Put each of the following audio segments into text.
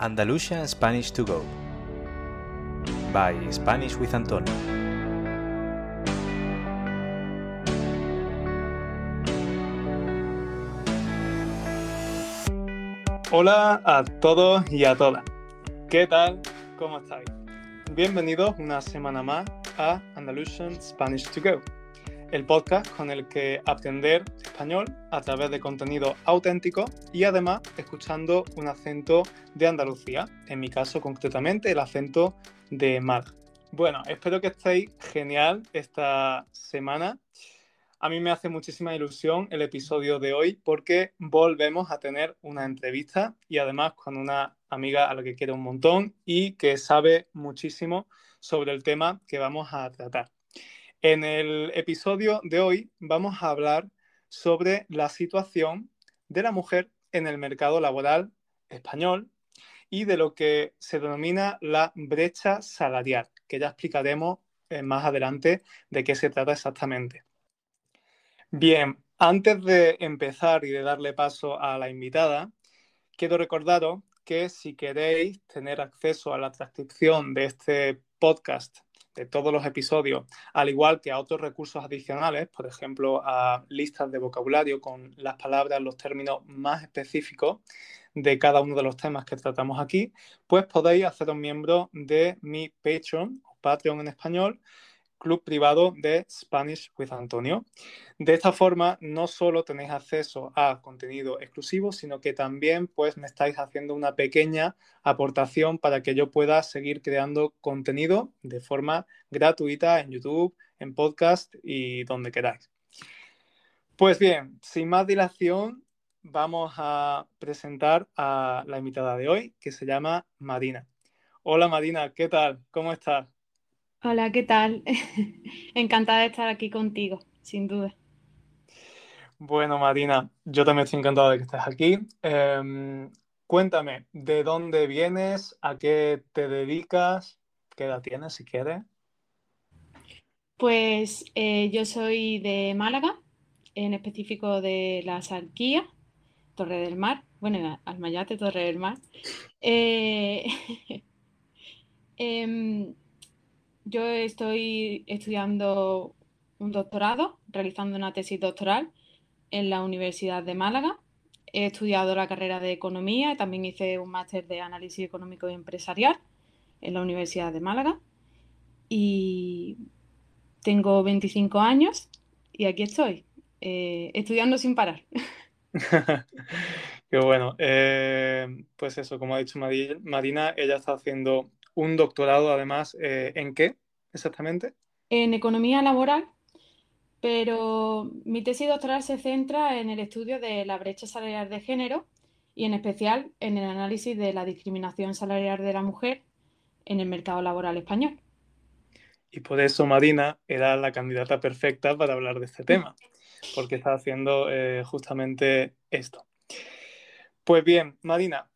Andalusian Spanish to Go by Spanish with Antonio. Hola a todos y a todas. ¿Qué tal? ¿Cómo estáis? Bienvenidos una semana más a Andalusian Spanish to Go, el podcast con el que aprender español a través de contenido auténtico y además escuchando un acento de Andalucía, en mi caso concretamente el acento de Málaga. Bueno, espero que estéis genial esta semana. A mí me hace muchísima ilusión el episodio de hoy porque volvemos a tener una entrevista y además con una amiga a la que quiero un montón y que sabe muchísimo sobre el tema que vamos a tratar. En el episodio de hoy vamos a hablar sobre la situación de la mujer en el mercado laboral español y de lo que se denomina la brecha salarial, que ya explicaremos eh, más adelante de qué se trata exactamente. Bien, antes de empezar y de darle paso a la invitada, quiero recordaros que si queréis tener acceso a la transcripción de este podcast, todos los episodios, al igual que a otros recursos adicionales, por ejemplo, a listas de vocabulario con las palabras, los términos más específicos de cada uno de los temas que tratamos aquí, pues podéis haceros miembro de mi Patreon, o Patreon en español, club privado de Spanish with Antonio. De esta forma, no solo tenéis acceso a contenido exclusivo, sino que también pues, me estáis haciendo una pequeña aportación para que yo pueda seguir creando contenido de forma gratuita en YouTube, en podcast y donde queráis. Pues bien, sin más dilación, vamos a presentar a la invitada de hoy, que se llama Marina. Hola Marina, ¿qué tal? ¿Cómo estás? Hola, ¿qué tal? Encantada de estar aquí contigo, sin duda. Bueno, Marina, yo también estoy encantado de que estés aquí. Em, cuéntame, ¿de dónde vienes? ¿A qué te dedicas? ¿Qué edad tienes, si quieres? Pues eh, yo soy de Málaga, en específico de la Sarquía, Torre del Mar, bueno, Almayate, Torre del Mar. Eh, em, yo estoy estudiando un doctorado, realizando una tesis doctoral en la Universidad de Málaga. He estudiado la carrera de Economía y también hice un máster de Análisis Económico y Empresarial en la Universidad de Málaga. Y tengo 25 años y aquí estoy, eh, estudiando sin parar. Qué bueno. Eh, pues eso, como ha dicho Marina, ella está haciendo un doctorado además, eh, ¿en qué exactamente? En economía laboral, pero mi tesis doctoral se centra en el estudio de la brecha salarial de género y en especial en el análisis de la discriminación salarial de la mujer en el mercado laboral español. Y por eso Marina era la candidata perfecta para hablar de este tema, porque está haciendo eh, justamente esto. Pues bien, Marina,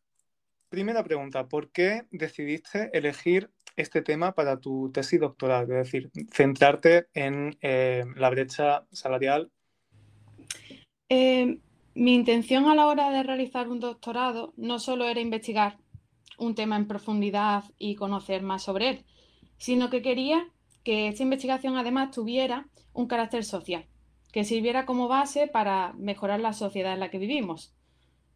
Primera pregunta, ¿por qué decidiste elegir este tema para tu tesis doctoral? Es decir, centrarte en eh, la brecha salarial. Eh, mi intención a la hora de realizar un doctorado no solo era investigar un tema en profundidad y conocer más sobre él, sino que quería que esta investigación además tuviera un carácter social, que sirviera como base para mejorar la sociedad en la que vivimos.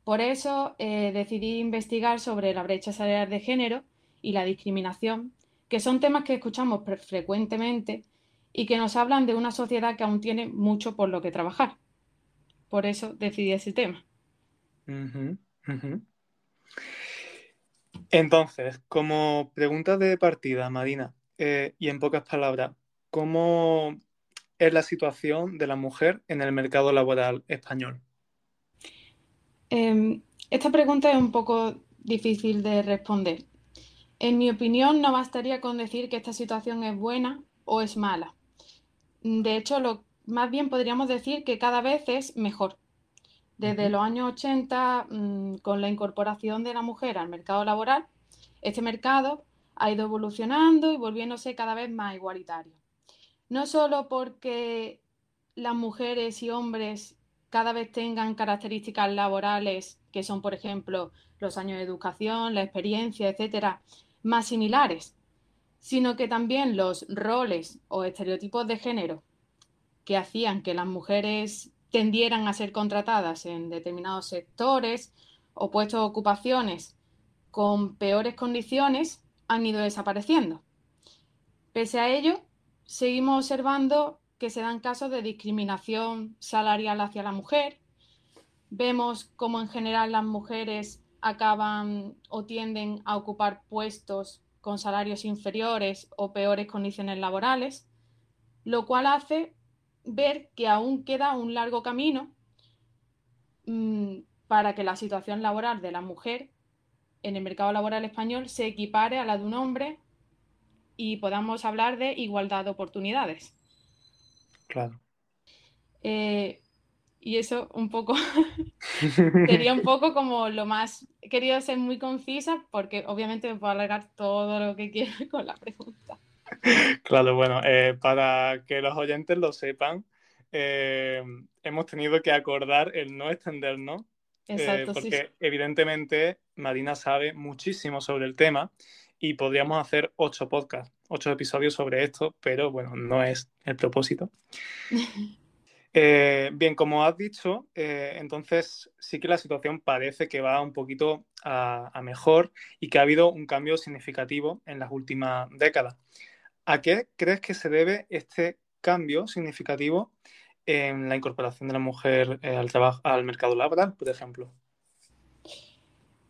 Por eso eh, decidí investigar sobre la brecha salarial de género y la discriminación, que son temas que escuchamos frecuentemente y que nos hablan de una sociedad que aún tiene mucho por lo que trabajar. Por eso decidí ese tema. Entonces, como pregunta de partida, Marina, eh, y en pocas palabras, ¿cómo es la situación de la mujer en el mercado laboral español? Em, esta pregunta es un poco difícil de responder. En mi opinión, no bastaría con decir que esta situación es buena o es mala. De hecho, lo, más bien podríamos decir que cada vez es mejor. Desde los años 80, mm, con la incorporación de la mujer al mercado laboral, este mercado ha ido evolucionando y volviéndose cada vez más igualitario. No solo porque las mujeres y hombres cada vez tengan características laborales que son, por ejemplo, los años de educación, la experiencia, etcétera, más similares, sino que también los roles o estereotipos de género que hacían que las mujeres tendieran a ser contratadas en determinados sectores o puestos de ocupaciones con peores condiciones han ido desapareciendo. Pese a ello, seguimos observando que se dan casos de discriminación salarial hacia la mujer. Vemos cómo en general las mujeres acaban o tienden a ocupar puestos con salarios inferiores o peores condiciones laborales, lo cual hace ver que aún queda un largo camino mmm, para que la situación laboral de la mujer en el mercado laboral español se equipare a la de un hombre y podamos hablar de igualdad de oportunidades. Claro. Eh, y eso un poco sería un poco como lo más he querido ser muy concisa porque obviamente me puedo alargar todo lo que quiero con la pregunta. Claro, bueno, eh, para que los oyentes lo sepan, eh, hemos tenido que acordar el no extendernos Exacto, porque sí. evidentemente Marina sabe muchísimo sobre el tema y podríamos hacer ocho podcasts, ocho episodios sobre esto, pero bueno, no es el propósito. Eh, bien, como has dicho, eh, entonces sí que la situación parece que va un poquito a, a, mejor y que ha habido un cambio significativo en las últimas décadas. ¿A qué crees que se debe este cambio significativo en la incorporación de la mujer eh, al trabajo, al mercado laboral, por ejemplo?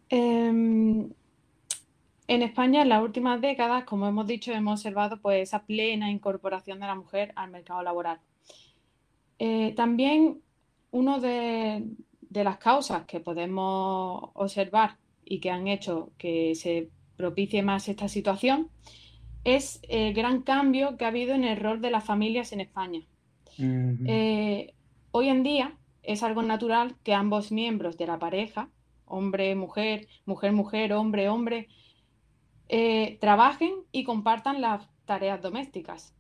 Eh, en España, en las últimas décadas, como hemos dicho, hemos observado pues, esa plena incorporación de la mujer al mercado laboral. Eh, también una de, de, las causas que podemos observar y que han hecho que se propicie más esta situación es el gran cambio que ha habido en el rol de las familias en España. Uh -huh. eh, hoy en día es algo natural que ambos miembros de la pareja, hombre, mujer, mujer, mujer, hombre, hombre, eh, trabajen y compartan las tareas domésticas.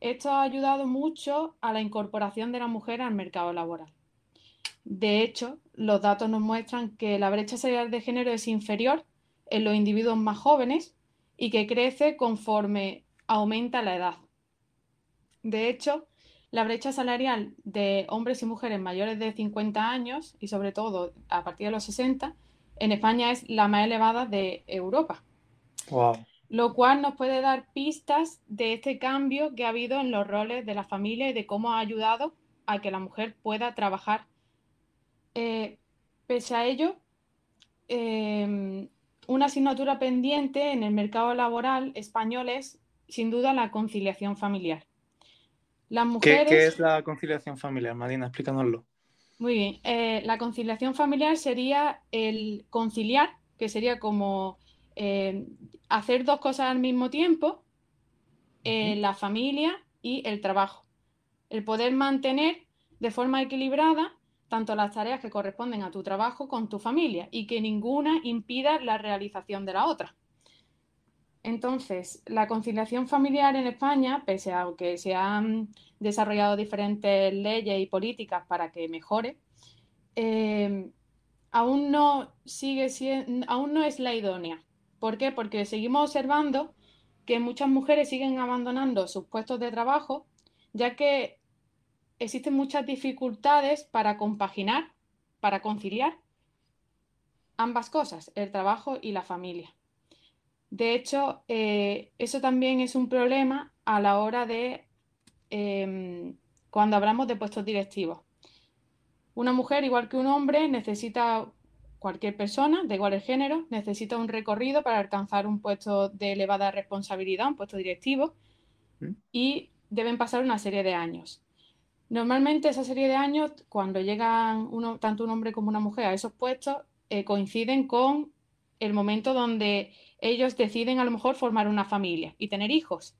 Esto ha ayudado mucho a la incorporación de la mujer al mercado laboral. De hecho, los datos nos muestran que la brecha salarial de género es inferior en los individuos más jóvenes y que crece conforme aumenta la edad. De hecho, la brecha salarial de hombres y mujeres mayores de 50 años y sobre todo a partir de los 60 en España es la más elevada de Europa. Wow. Lo cual nos puede dar pistas de este cambio que ha habido en los roles de la familia y de cómo ha ayudado a que la mujer pueda trabajar. Eh, pese a ello, eh, una asignatura pendiente en el mercado laboral español es, sin duda, la conciliación familiar. Las mujeres... ¿Qué, ¿Qué, es la conciliación familiar, Marina? Explícanoslo. Muy bien. Eh, la conciliación familiar sería el conciliar, que sería como eh, hacer dos cosas al mismo tiempo, eh, la familia y el trabajo. El poder mantener de forma equilibrada tanto las tareas que corresponden a tu trabajo con tu familia y que ninguna impida la realización de la otra. Entonces, la conciliación familiar en España, pese a que se han desarrollado diferentes leyes y políticas para que mejore, eh, aún, no sigue siendo, aún no es la idónea. ¿Por qué? Porque seguimos observando que muchas mujeres siguen abandonando sus puestos de trabajo, ya que existen muchas dificultades para compaginar, para conciliar ambas cosas, el trabajo y la familia. De hecho, eh, eso también es un problema a la hora de eh, cuando hablamos de puestos directivos. Una mujer, igual que un hombre, necesita, cualquier persona de igual género, necesita un recorrido para alcanzar un puesto de elevada responsabilidad, un puesto directivo, ¿Mm? y deben pasar una serie de años. Normalmente esa serie de años, cuando llegan uno, tanto un hombre como una mujer a esos puestos, eh, coinciden con el momento donde ellos deciden a lo mejor formar una familia y tener hijos.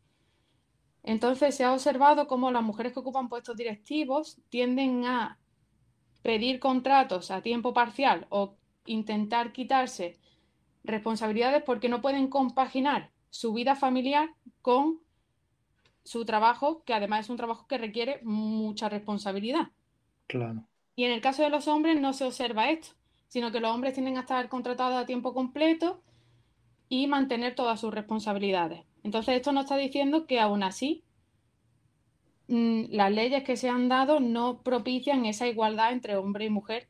Entonces se ha observado cómo las mujeres que ocupan puestos directivos tienden a pedir contratos a tiempo parcial o intentar quitarse responsabilidades porque no pueden compaginar su vida familiar con su trabajo, que además es un trabajo que requiere mucha responsabilidad. Claro. Y en el caso de los hombres no se observa esto, sino que los hombres tienen que estar contratados a tiempo completo y mantener todas sus responsabilidades. Entonces, esto nos está diciendo que aún así mm, las leyes que se han dado no propician esa igualdad entre hombre y mujer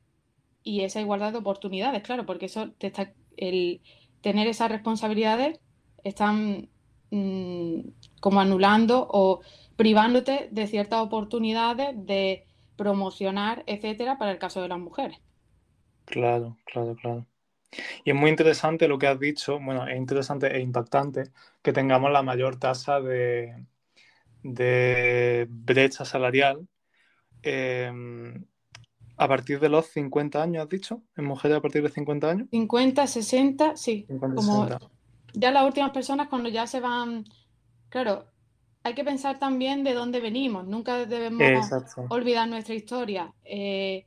y esa igualdad de oportunidades, claro, porque eso te está, el tener esas responsabilidades están mm, como anulando o privándote de ciertas oportunidades de promocionar, etcétera, para el caso de las mujeres. Claro, claro, claro. Y es muy interesante lo que has dicho, bueno, es interesante e impactante que tengamos la mayor tasa de, de brecha salarial em, a partir de los 50 años, has dicho, en mujeres a partir de 50 años. 50, 60, sí. como ya las últimas personas cuando ya se van, claro, hay que pensar también de dónde venimos, nunca debemos olvidar nuestra historia. Eh,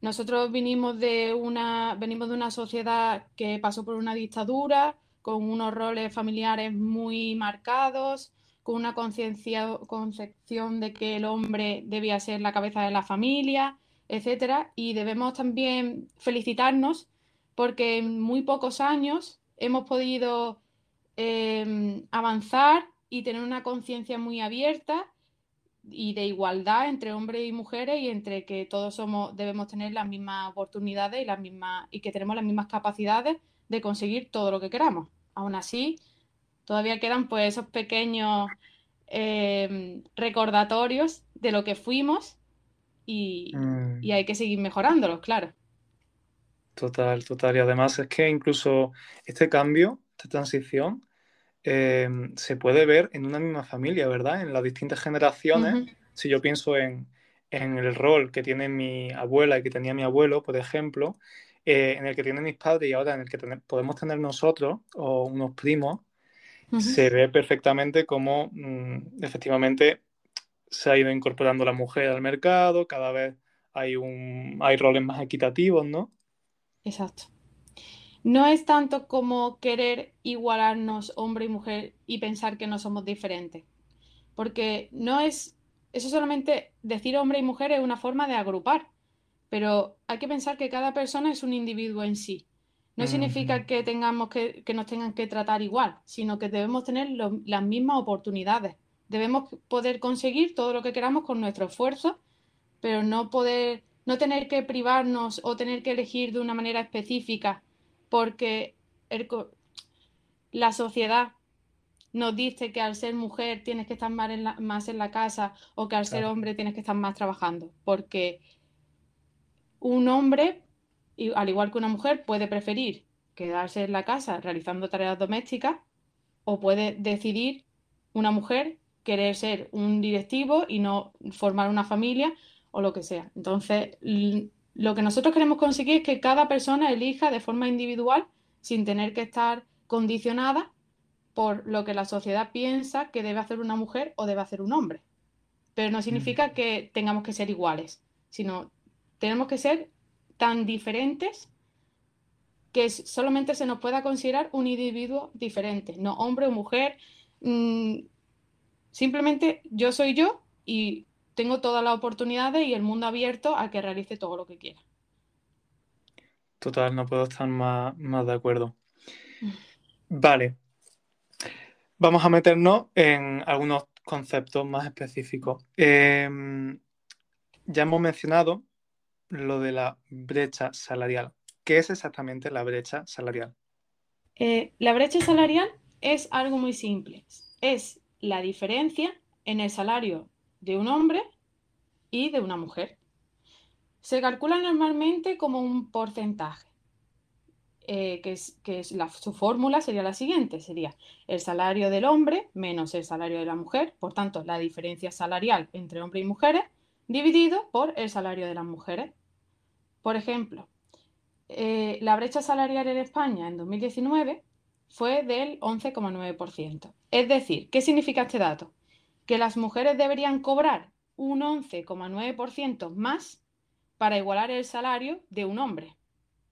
nosotros vinimos de una, venimos de una sociedad que pasó por una dictadura, con unos roles familiares muy marcados, con una concepción de que el hombre debía ser la cabeza de la familia, etcétera, y debemos también felicitarnos porque en muy pocos años hemos podido em, avanzar y tener una conciencia muy abierta y de igualdad entre hombres y mujeres y entre que todos somos debemos tener las mismas oportunidades y las mismas y que tenemos las mismas capacidades de conseguir todo lo que queramos. Aún así, todavía quedan pues esos pequeños em, recordatorios de lo que fuimos y, mm. y hay que seguir mejorándolos, claro. Total, total. Y además es que incluso este cambio, esta transición, Em, se puede ver en una misma familia, ¿verdad? En las distintas generaciones. Si yo pienso en, el rol que tiene mi abuela y que tenía mi abuelo, por ejemplo, eh, en el que tienen mis padres y ahora en el que podemos tener nosotros o unos primos, se ve perfectamente cómo mm, efectivamente se ha ido incorporando la mujer al mercado, cada vez hay, un, hay roles más equitativos, ¿no? Exacto no es tanto como querer igualarnos hombre y mujer y pensar que no somos diferentes. Porque no es, eso solamente decir hombre y mujer es una forma de agrupar, pero hay que pensar que cada persona es un individuo en sí. No significa que tengamos que, nos tengan que tratar igual, sino que debemos tener las mismas oportunidades. Debemos poder conseguir todo lo que queramos con nuestro esfuerzo, pero no poder, no tener que privarnos o tener que elegir de una manera específica porque la sociedad nos dice que al ser mujer tienes que estar más en la, más en la casa o que al ser hombre tienes que estar más trabajando, porque un hombre, al igual que una mujer, puede preferir quedarse en la casa realizando tareas domésticas o puede decidir una mujer querer ser un directivo y no formar una familia o lo que sea. Entonces, lo que nosotros queremos conseguir es que cada persona elija de forma individual sin tener que estar condicionada por lo que la sociedad piensa que debe hacer una mujer o debe hacer un hombre. Pero no significa mm. que tengamos que ser iguales, sino tenemos que ser tan diferentes que solamente se nos pueda considerar un individuo diferente, no hombre o mujer. Mm, simplemente yo soy yo y tengo todas las oportunidades y el mundo abierto a que realice todo lo que quiera. Total, no puedo estar más, de acuerdo. Vale. Vamos a meternos en algunos conceptos más específicos. Em, ya hemos mencionado lo de la brecha salarial. ¿Qué es exactamente la brecha salarial? Eh, la brecha salarial es algo muy simple. Es la diferencia en el salario de un hombre y de una mujer. Se calcula normalmente como un porcentaje, eh, que, es, que es su fórmula sería la siguiente, sería el salario del hombre menos el salario de la mujer, por tanto la diferencia salarial entre hombres y mujeres, dividido por el salario de las mujeres. Por ejemplo, eh, la brecha salarial en España en 2019 fue del 11,9%. Es decir, ¿qué significa este dato? que las mujeres deberían cobrar un 11,9% más para igualar el salario de un hombre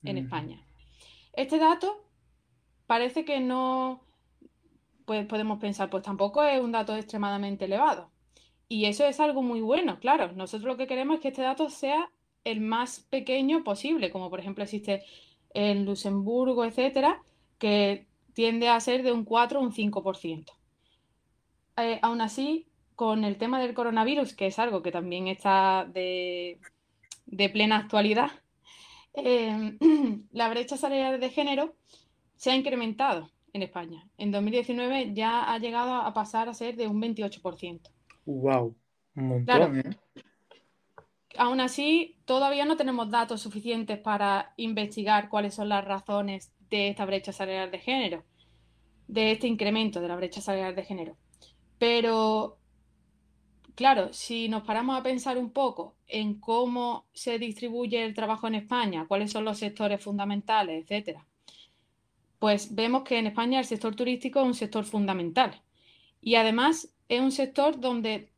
en España. Este dato parece que no, pues podemos pensar, pues tampoco es un dato extremadamente elevado. Y eso es algo muy bueno, claro. Nosotros lo que queremos es que este dato sea el más pequeño posible, como por ejemplo existe en Luxemburgo, etcétera, que tiende a ser de un 4 o un 5%. Eh, aún así, con el tema del coronavirus, que es algo que también está de, plena actualidad, em, la brecha salarial de género se ha incrementado en España. En 2019 ya ha llegado a pasar a ser de un 28%. ¡Wow! Un montón, ¿eh? Aún así, todavía no tenemos datos suficientes para investigar cuáles son las razones de esta brecha salarial de género, de este incremento de la brecha salarial de género. Pero, claro, si nos paramos a pensar un poco en cómo se distribuye el trabajo en España, cuáles son los sectores fundamentales, etcétera, pues vemos que en España el sector turístico es un sector fundamental. Y además es un sector donde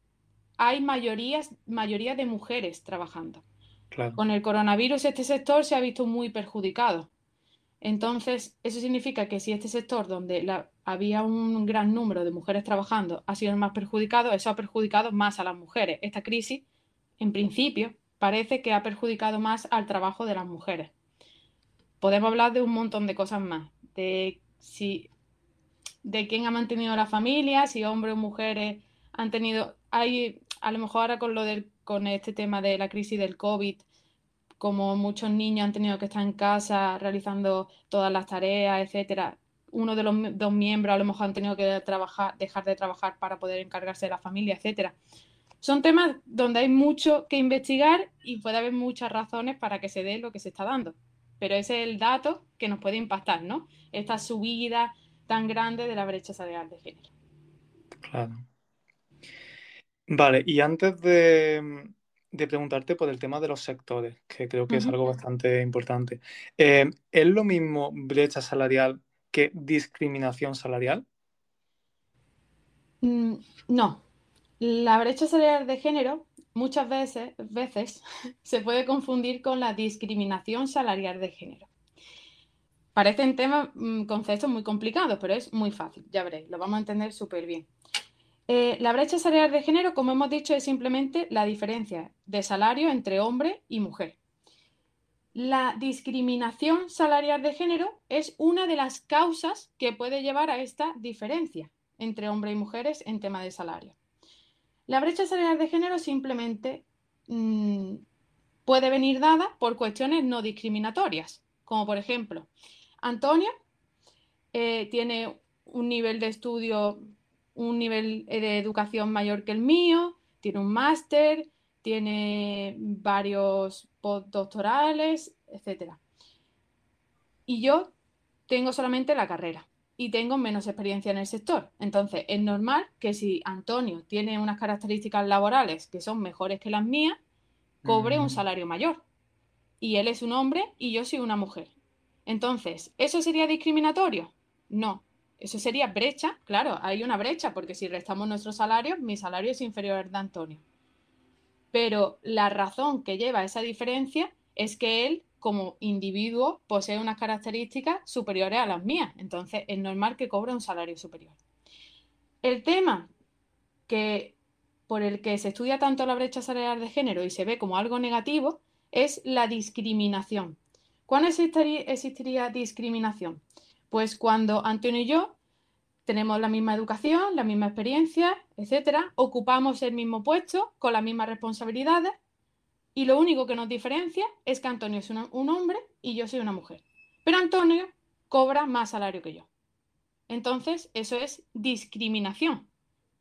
hay mayorías, mayoría de mujeres trabajando. Con el coronavirus este sector se ha visto muy perjudicado. Entonces, eso significa que si este sector donde había un gran número de mujeres trabajando ha sido el más perjudicado, eso ha perjudicado más a las mujeres. Esta crisis, en principio, parece que ha perjudicado más al trabajo de las mujeres. Podemos hablar de un montón de cosas más, de si de quién ha mantenido la familia, si hombres o mujeres han tenido, hay a lo mejor ahora con lo del, con este tema de la crisis del COVID, como muchos niños han tenido que estar en casa realizando todas las tareas, etcétera, uno de los dos miembros a lo mejor han tenido que trabajar, dejar de trabajar para poder encargarse de la familia, etcétera. Son temas donde hay mucho que investigar y puede haber muchas razones para que se dé lo que se está dando. Pero ese es el dato que nos puede impactar, ¿no? Esta subida tan grande de la brecha salarial de género. Claro. Vale, y antes de, preguntarte por el tema de los sectores, que creo que es algo bastante importante, eh, ¿es lo mismo brecha salarial que discriminación salarial? Mm, no. La brecha salarial de género muchas veces, veces se puede confundir con la discriminación salarial de género. Parecen temas, mm, conceptos muy complicados, pero es muy fácil, ya veréis, lo vamos a entender súper bien. Eh, la brecha salarial de género, como hemos dicho, es simplemente la diferencia de salario entre hombre y mujer. La discriminación salarial de género es una de las causas que puede llevar a esta diferencia entre hombres y mujeres en tema de salario. La brecha salarial de género simplemente mm, puede venir dada por cuestiones no discriminatorias, como por ejemplo, Antonio eh, tiene un nivel de estudio un nivel eh, de educación mayor que el mío, tiene un máster, tiene varios postdoctorales, etc. Y yo tengo solamente la carrera y tengo menos experiencia en el sector. Entonces, es normal que si Antonio tiene unas características laborales que son mejores que las mías, cobre un mm. salario mayor. Y él es un hombre y yo soy una mujer. Entonces, ¿eso sería discriminatorio? No, eso sería brecha, claro, hay una brecha, porque si restamos nuestros salarios, mi salario es inferior al de Antonio. Pero la razón que lleva a esa diferencia es que él, como individuo, posee unas características superiores a las mías. Entonces, es normal que cobre un salario superior. El tema que por el que se estudia tanto la brecha salarial de género y se ve como algo negativo es la discriminación. ¿Cuándo existiría discriminación? Pues cuando Antonio y yo tenemos la misma educación, la misma experiencia, etcétera, ocupamos el mismo puesto con las mismas responsabilidades y lo único que nos diferencia es que Antonio es un hombre y yo soy una mujer. Pero Antonio cobra más salario que yo. Entonces, eso es discriminación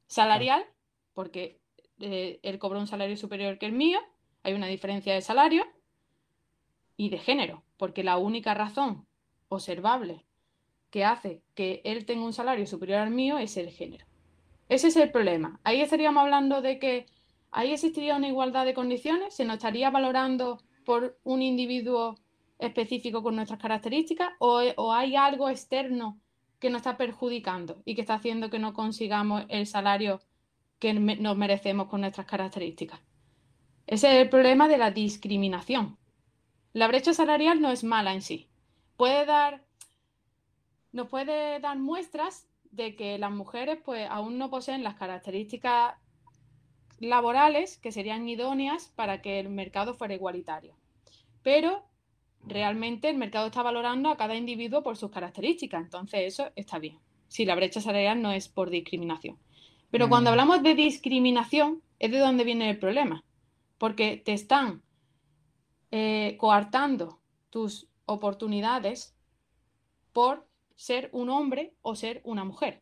salarial, porque eh, él cobra un salario superior que el mío, hay una diferencia de salario y de género, porque la única razón observable que hace que él tenga un salario superior al mío es el género. Ese es el problema. Ahí estaríamos hablando de que ahí existiría una igualdad de condiciones, se nos estaría valorando por un individuo específico con nuestras características o, hay algo externo que nos está perjudicando y que está haciendo que no consigamos el salario que nos merecemos con nuestras características. Ese es el problema de la discriminación. La brecha salarial no es mala en sí. Puede dar nos puede dar muestras de que las mujeres pues aún no poseen las características laborales que serían idóneas para que el mercado fuera igualitario. pero realmente el mercado está valorando a cada individuo por sus características, entonces eso está bien. Si la brecha salarial no es por discriminación. Pero cuando mm. hablamos de discriminación, es de donde viene el problema, porque te están eh, coartando tus oportunidades por ser un hombre o ser una mujer.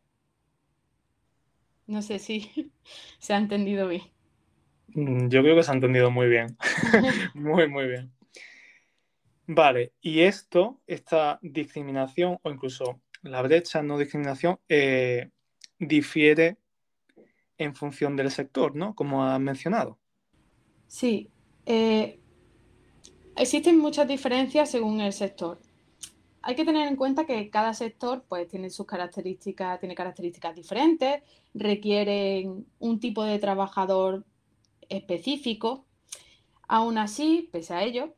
No sé si se ha entendido bien. Mm, yo creo que se ha entendido muy bien. muy, muy bien. Vale, y esto, esta discriminación o incluso la brecha no discriminación, eh, difiere en función del sector, ¿no? Como has mencionado. Sí, eh, existen muchas diferencias según el sector. Hay que tener en cuenta que cada sector pues, tiene sus características, tiene características diferentes, requieren un tipo de trabajador específico. Aún así, pese a ello,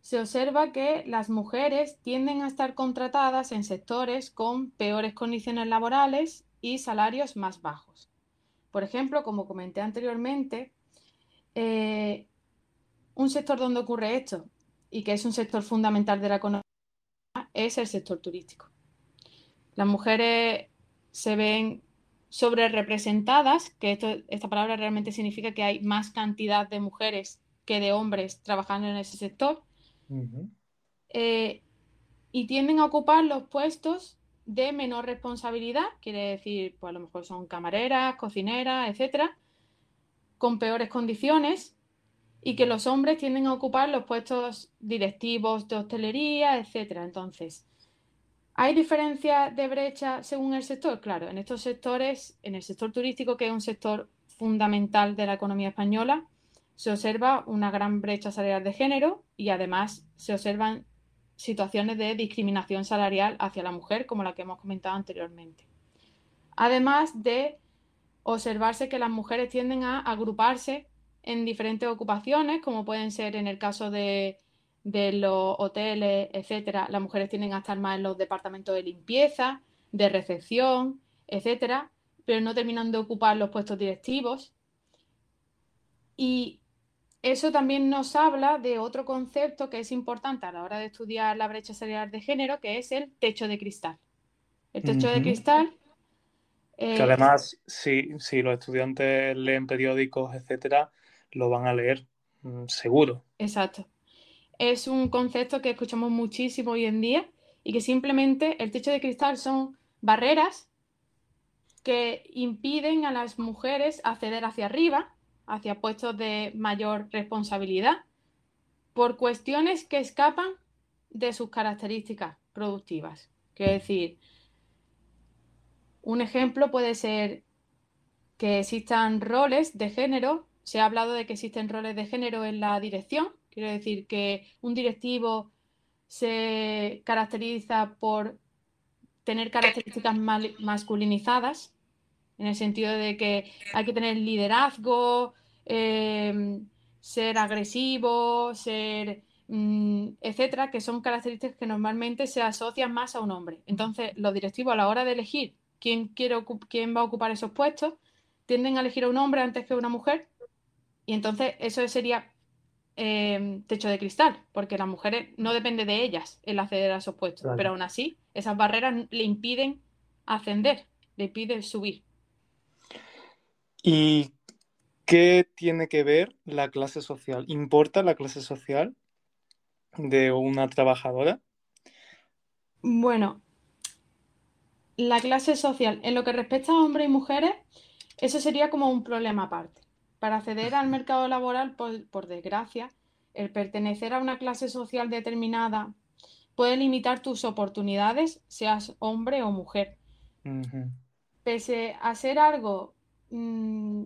se observa que las mujeres tienden a estar contratadas en sectores con peores condiciones laborales y salarios más bajos. Por ejemplo, como comenté anteriormente, eh, un sector donde ocurre esto y que es un sector fundamental de la economía es el sector turístico. Las mujeres se ven sobre representadas, que esta palabra realmente significa que hay más cantidad de mujeres que de hombres trabajando en ese sector, eh, y tienden a ocupar los puestos de menor responsabilidad, quiere decir, pues a lo mejor son camareras, cocineras, etcétera, con peores condiciones, y que los hombres tienden a ocupar los puestos directivos de hostelería, etcétera. Entonces, ¿hay diferencias de brecha según el sector? Claro, en estos sectores, en el sector turístico, que es un sector fundamental de la economía española, se observa una gran brecha salarial de género y además se observan situaciones de discriminación salarial hacia la mujer, como la que hemos comentado anteriormente. Además de observarse que las mujeres tienden a agruparse en diferentes ocupaciones, como pueden ser en el caso de, los hoteles, etcétera. Las mujeres tienden a estar más en los departamentos de limpieza, de recepción, etcétera, pero no terminan de ocupar los puestos directivos. Y eso también nos habla de otro concepto que es importante a la hora de estudiar la brecha salarial de género, que es el techo de cristal. El techo de cristal. que además, si, los estudiantes leen periódicos, etcétera, lo van a leer mm, seguro. Exacto. Es un concepto que escuchamos muchísimo hoy en día y que simplemente el techo de cristal son barreras que impiden a las mujeres acceder hacia arriba hacia puestos de mayor responsabilidad por cuestiones que escapan de sus características productivas. Quiero decir, un ejemplo puede ser que existan roles de género. Se ha hablado de que existen roles de género en la dirección. Quiero decir que un directivo se caracteriza por tener características masculinizadas en el sentido de que hay que tener liderazgo, em, ser agresivo, ser, mm, etcétera, que son características que normalmente se asocian más a un hombre. Entonces, los directivos a la hora de elegir quién, quiere quién va a ocupar esos puestos, tienden a elegir a un hombre antes que a una mujer. Y entonces eso sería em, techo de cristal, porque las mujeres no depende de ellas el acceder a esos puestos, pero aún así esas barreras le impiden ascender, le impiden subir. ¿Y qué tiene que ver la clase social? ¿Importa la clase social de una trabajadora? Bueno, la clase social, en lo que respecta a hombres y mujeres, eso sería como un problema aparte. Para acceder al mercado laboral, por, desgracia, el pertenecer a una clase social determinada puede limitar tus oportunidades, seas hombre o mujer. Pese a ser algo Mm,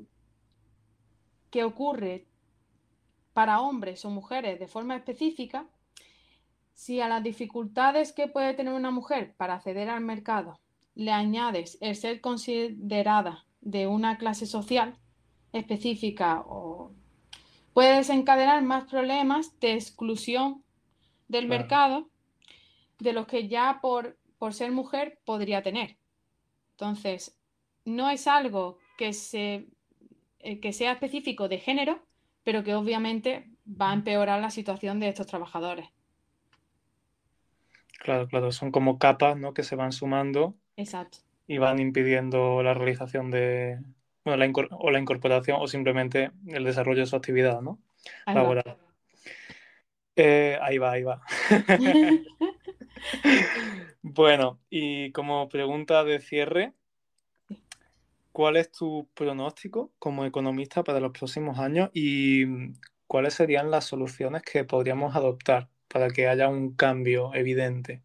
que ocurre para hombres o mujeres de forma específica, si a las dificultades que puede tener una mujer para acceder al mercado le añades el ser considerada de una clase social específica o puede desencadenar más problemas de exclusión del mercado de los que ya por, por ser mujer podría tener. Entonces, no es algo que, se, eh, que sea específico de género, pero que obviamente va a empeorar la situación de estos trabajadores. Claro, claro, son como capas, ¿no? Que se van sumando. Exacto. Y van impidiendo la realización de, la o la incorporación o simplemente el desarrollo de su actividad, ¿no? Ahí Laboral. va. Eh, ahí va, ahí va. bueno, y como pregunta de cierre, ¿cuál es tu pronóstico como economista para los próximos años y cuáles serían las soluciones que podríamos adoptar para que haya un cambio evidente?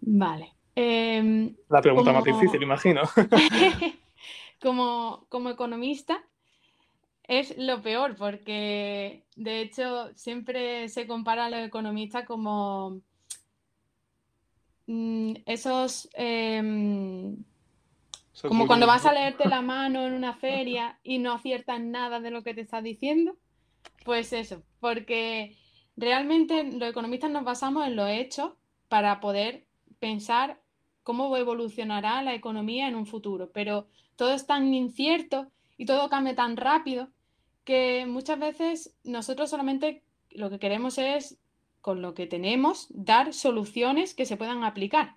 Vale. Em, La pregunta más difícil, imagino. como, como economista es lo peor porque de hecho siempre se compara a los economistas como mm, esos em, Soy como cuando vas a leerte la mano en una feria y no aciertas nada de lo que te está diciendo. Pues eso, porque realmente los economistas nos basamos en los hechos para poder pensar cómo evolucionará la economía en un futuro. Pero todo es tan incierto y todo cambia tan rápido que muchas veces nosotros solamente lo que queremos es, con lo que tenemos, dar soluciones que se puedan aplicar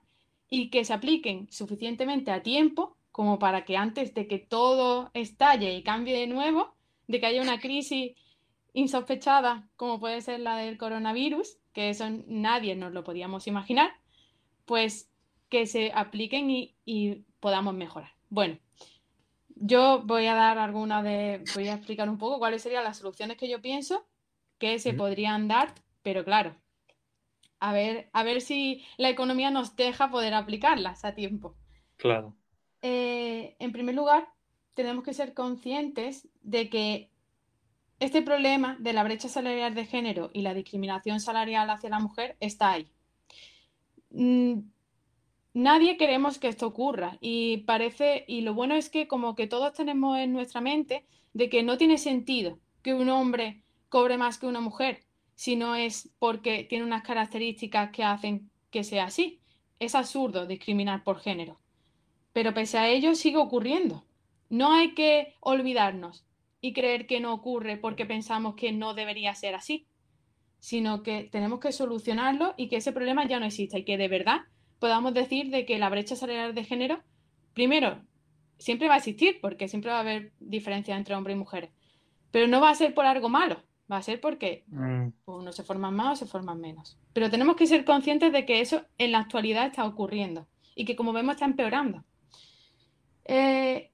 y que se apliquen suficientemente a tiempo como para que antes de que todo estalle y cambie de nuevo, de que haya una crisis insospechada como puede ser la del coronavirus, que eso nadie nos lo podíamos imaginar, pues que se apliquen y, y podamos mejorar. Bueno, yo voy a dar alguna de, voy a explicar un poco cuáles serían las soluciones que yo pienso que se podrían dar, pero claro, a ver, a ver si la economía nos deja poder aplicarlas a tiempo. Claro. Eh, en primer lugar, tenemos que ser conscientes de que este problema de la brecha salarial de género y la discriminación salarial hacia la mujer está ahí. Nadie queremos que esto ocurra y parece, y lo bueno es que como que todos tenemos en nuestra mente de que no tiene sentido que un hombre cobre más que una mujer si no es porque tiene unas características que hacen que sea así. Es absurdo discriminar por género. Pero pese a ello sigue ocurriendo. No hay que olvidarnos y creer que no ocurre porque pensamos que no debería ser así, sino que tenemos que solucionarlo y que ese problema ya no exista y que de verdad podamos decir de que la brecha salarial de género, primero, siempre va a existir porque siempre va a haber diferencias entre hombres y mujeres, pero no va a ser por algo malo, va a ser porque Mm, unos se forman más o se forman menos. Pero tenemos que ser conscientes de que eso en la actualidad está ocurriendo y que como vemos está empeorando. Eh,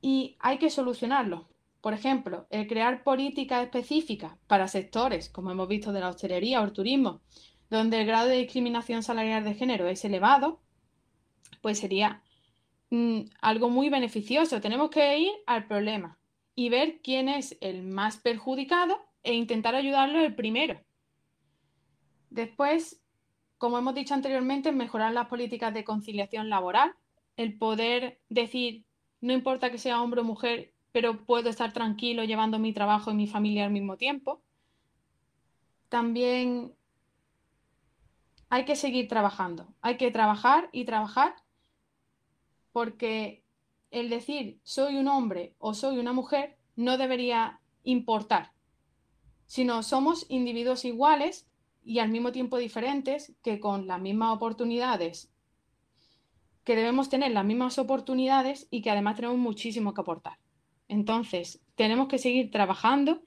y hay que solucionarlo. Por ejemplo, el crear políticas específicas para sectores, como hemos visto de la hostelería o el turismo, donde el grado de discriminación salarial de género es elevado, pues sería mm, algo muy beneficioso. Tenemos que ir al problema y ver quién es el más perjudicado e intentar ayudarlo el primero. Después, como hemos dicho anteriormente, mejorar las políticas de conciliación laboral, el poder decir, no importa que sea hombre o mujer, pero puedo estar tranquilo llevando mi trabajo y mi familia al mismo tiempo. También hay que seguir trabajando, hay que trabajar y trabajar porque el decir soy un hombre o soy una mujer no debería importar, sino somos individuos iguales y al mismo tiempo diferentes que con las mismas oportunidades, que debemos tener las mismas oportunidades y que además tenemos muchísimo que aportar. Entonces, tenemos que seguir trabajando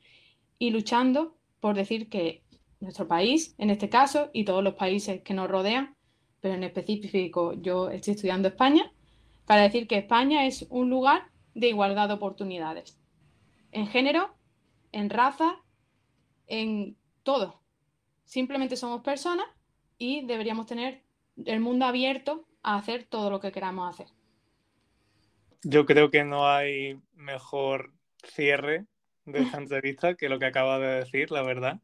y luchando por decir que nuestro país, en este caso, y todos los países que nos rodean, pero en específico yo estoy estudiando España, para decir que España es un lugar de igualdad de oportunidades. En género, en raza, en todo. Simplemente somos personas y deberíamos tener el mundo abierto a hacer todo lo que queramos hacer. Yo creo que no hay mejor cierre de esta entrevista que lo que acaba de decir, la verdad.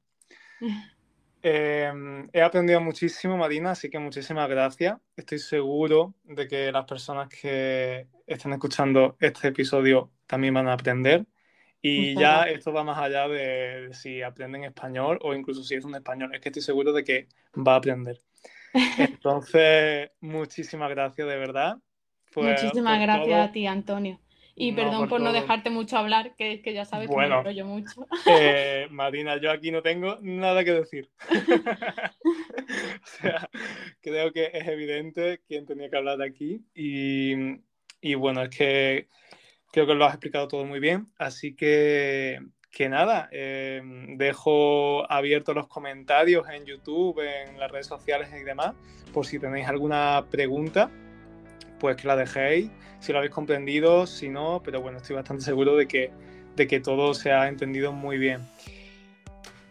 Eh, he aprendido muchísimo, Marina, así que muchísimas gracias. Estoy seguro de que las personas que estén escuchando este episodio también van a aprender. Y Muchas ya gracias. esto va más allá de si aprenden español o incluso si es un español. Es que estoy seguro de que va a aprender. Entonces, muchísimas gracias de verdad. por- Muchísimas por gracias todo. a ti, Antonio. Y perdón por, no dejarte mucho hablar, que es que ya sabes que me enrollo mucho. Eh, Marina, yo aquí no tengo nada que decir. o sea, creo que es evidente quién tenía que hablar de aquí. Y, y bueno, es que creo que lo has explicado todo muy bien. Así que que nada, em, dejo abiertos los comentarios en YouTube, en las redes sociales y demás, por si tenéis alguna pregunta, pues que la dejéis, si lo habéis comprendido, si no, pero bueno, estoy bastante seguro de que, de que todo se ha entendido muy bien.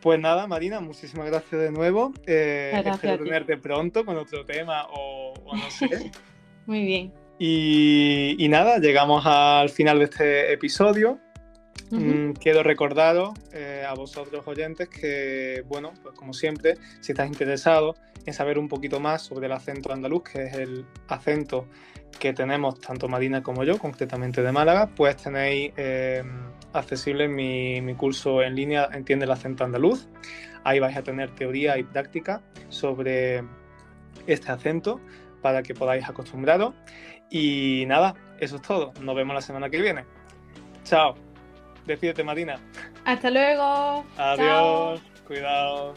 Pues nada, Marina, muchísimas gracias de nuevo. Eh, espero tenerte pronto con otro tema o, no sé. muy bien. Y, y, nada, llegamos al final de este episodio. Mm, quiero recordaros eh, a vosotros oyentes que, bueno, pues como siempre, si estás interesado en saber un poquito más sobre el acento andaluz, que es el acento que tenemos tanto Marina como yo, concretamente de Málaga, pues tenéis eh, accesible mi, mi, curso en línea Entiende el acento andaluz. Ahí vais a tener teoría y práctica sobre este acento para que podáis acostumbraros. Y nada, eso es todo. Nos vemos la semana que viene. Chao. Despídete, Marina. Hasta luego. Adiós. Cuidado.